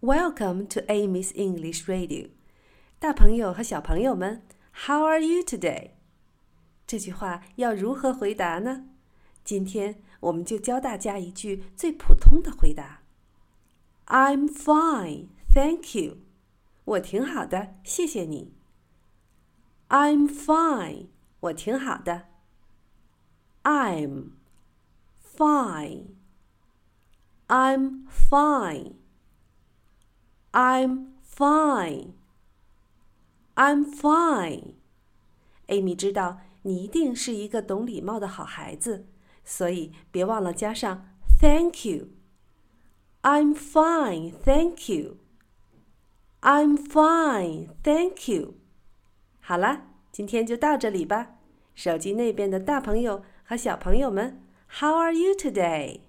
Welcome to Amy's English Radio。大朋友和小朋友们，How are you today？这句话要如何回答呢？今天我们就教大家一句最普通的回答：I'm fine, thank you。我挺好的，谢谢你。I'm fine，我挺好的。I'm fine. I'm fine. I'm fine. I'm fine. Amy 知道你一定是一个懂礼貌的好孩子，所以别忘了加上 Thank you. I'm fine, thank you. I'm fine, thank you. 好了，今天就到这里吧。手机那边的大朋友和小朋友们，How are you today?